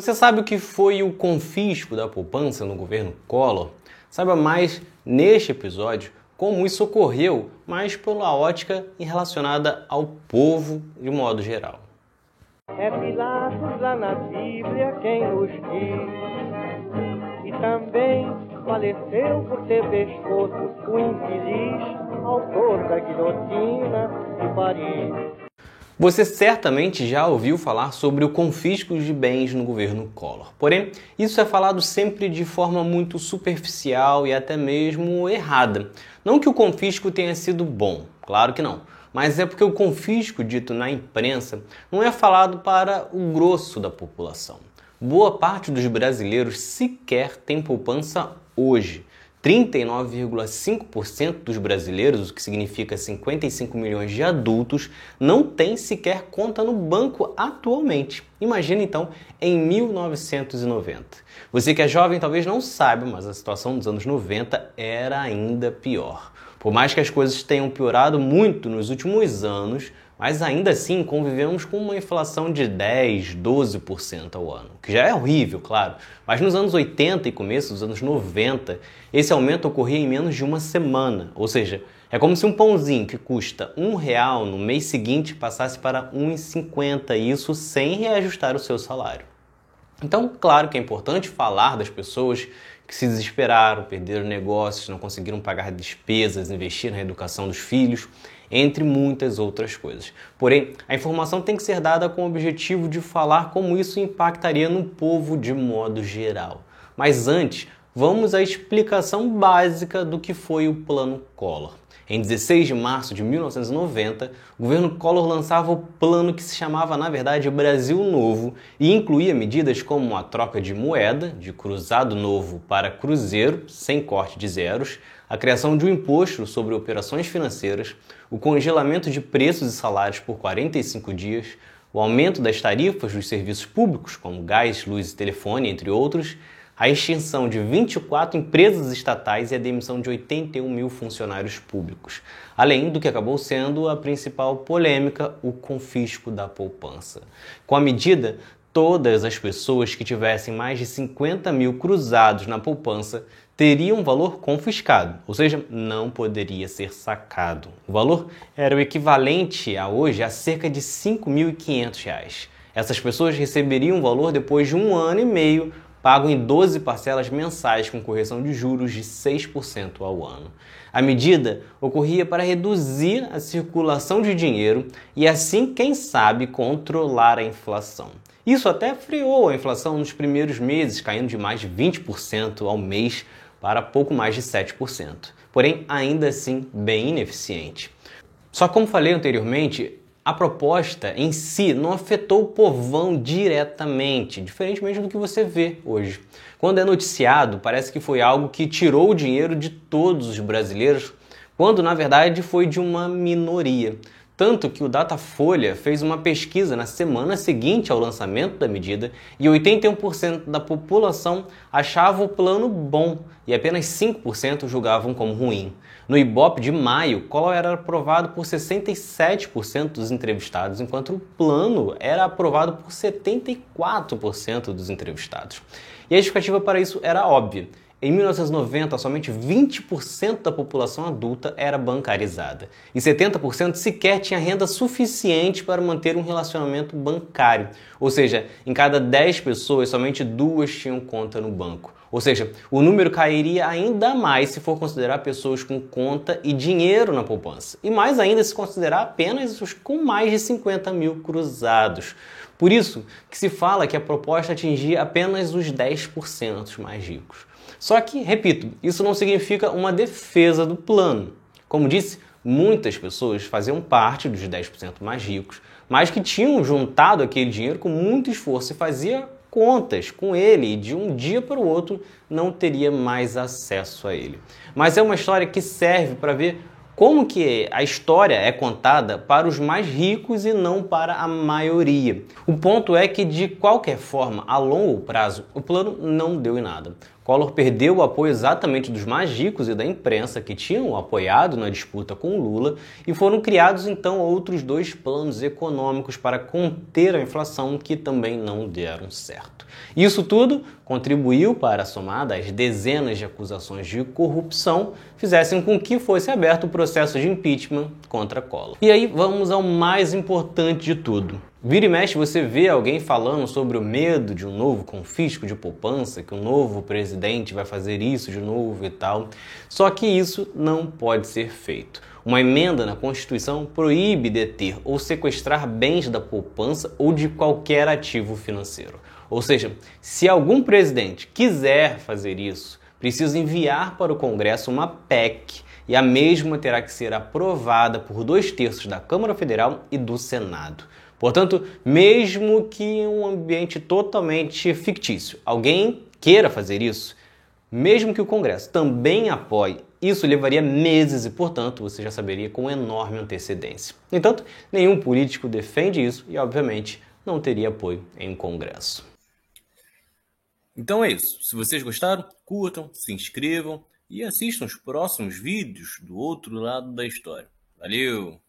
Você sabe o que foi o confisco da poupança no governo Collor? Saiba mais neste episódio como isso ocorreu, mas pela ótica relacionada ao povo de modo geral. É Pilatos lá na Bíblia quem nos diz, e também faleceu por ter pescoço o infeliz autor da guilhotina de Paris. Você certamente já ouviu falar sobre o confisco de bens no governo Collor. Porém, isso é falado sempre de forma muito superficial e até mesmo errada. Não que o confisco tenha sido bom, claro que não. Mas é porque o confisco dito na imprensa não é falado para o grosso da população. Boa parte dos brasileiros sequer tem poupança hoje. 39,5% dos brasileiros, o que significa 55 milhões de adultos, não tem sequer conta no banco atualmente. Imagina então em 1990. Você que é jovem talvez não saiba, mas a situação dos anos 90 era ainda pior. Por mais que as coisas tenham piorado muito nos últimos anos, mas ainda assim convivemos com uma inflação de 10, 12% ao ano, que já é horrível, claro. Mas nos anos 80 e começo dos anos 90, esse aumento ocorria em menos de uma semana, ou seja, é como se um pãozinho que custa um real no mês seguinte passasse para 1,50, isso sem reajustar o seu salário. Então, claro que é importante falar das pessoas que se desesperaram, perderam negócios, não conseguiram pagar despesas, investir na educação dos filhos entre muitas outras coisas. Porém, a informação tem que ser dada com o objetivo de falar como isso impactaria no povo de modo geral. Mas antes, vamos à explicação básica do que foi o Plano Collor. Em 16 de março de 1990, o governo Collor lançava o plano que se chamava, na verdade, Brasil Novo e incluía medidas como a troca de moeda, de cruzado novo para cruzeiro, sem corte de zeros, a criação de um imposto sobre operações financeiras, o congelamento de preços e salários por 45 dias, o aumento das tarifas dos serviços públicos, como gás, luz e telefone, entre outros, a extinção de 24 empresas estatais e a demissão de 81 mil funcionários públicos, além do que acabou sendo a principal polêmica, o confisco da poupança. Com a medida, todas as pessoas que tivessem mais de 50 mil cruzados na poupança teriam um valor confiscado, ou seja, não poderia ser sacado. O valor era o equivalente a hoje a cerca de R$ 5.500. Essas pessoas receberiam o valor depois de um ano e meio pago em 12 parcelas mensais com correção de juros de 6% ao ano. A medida ocorria para reduzir a circulação de dinheiro e assim, quem sabe, controlar a inflação. Isso até freou a inflação nos primeiros meses, caindo de mais de 20% ao mês para pouco mais de 7%. Porém, ainda assim, bem ineficiente. Só como falei anteriormente, a proposta em si não afetou o povão diretamente, diferentemente do que você vê hoje. Quando é noticiado, parece que foi algo que tirou o dinheiro de todos os brasileiros, quando na verdade foi de uma minoria. Tanto que o Datafolha fez uma pesquisa na semana seguinte ao lançamento da medida e 81% da população achava o plano bom e apenas 5% julgavam como ruim. No Ibope de maio, Collor era aprovado por 67% dos entrevistados, enquanto o plano era aprovado por 74% dos entrevistados. E a justificativa para isso era óbvia. Em 1990, somente 20% da população adulta era bancarizada e 70% sequer tinha renda suficiente para manter um relacionamento bancário. Ou seja, em cada 10 pessoas, somente duas tinham conta no banco. Ou seja, o número cairia ainda mais se for considerar pessoas com conta e dinheiro na poupança. E mais ainda se considerar apenas os com mais de 50 mil cruzados. Por isso que se fala que a proposta atingia apenas os 10% mais ricos. Só que, repito, isso não significa uma defesa do plano. Como disse, muitas pessoas faziam parte dos 10% mais ricos, mas que tinham juntado aquele dinheiro com muito esforço e fazia contas com ele e de um dia para o outro não teria mais acesso a ele. Mas é uma história que serve para ver como que a história é contada para os mais ricos e não para a maioria. O ponto é que de qualquer forma, a longo prazo, o plano não deu em nada. Collor perdeu o apoio exatamente dos mais ricos e da imprensa que tinham apoiado na disputa com Lula e foram criados então outros dois planos econômicos para conter a inflação que também não deram certo. Isso tudo contribuiu para, somada às dezenas de acusações de corrupção, fizessem com que fosse aberto o processo de impeachment contra Collor. E aí vamos ao mais importante de tudo. Vira e mexe você vê alguém falando sobre o medo de um novo confisco de poupança, que o um novo presidente vai fazer isso de novo e tal. Só que isso não pode ser feito. Uma emenda na Constituição proíbe deter ou sequestrar bens da poupança ou de qualquer ativo financeiro. Ou seja, se algum presidente quiser fazer isso, precisa enviar para o Congresso uma PEC e a mesma terá que ser aprovada por dois terços da Câmara Federal e do Senado. Portanto, mesmo que em um ambiente totalmente fictício, alguém queira fazer isso, mesmo que o Congresso também apoie, isso levaria meses e, portanto, você já saberia com enorme antecedência. No entanto, nenhum político defende isso e, obviamente, não teria apoio em um Congresso. Então é isso. Se vocês gostaram, curtam, se inscrevam e assistam os próximos vídeos do outro lado da história. Valeu!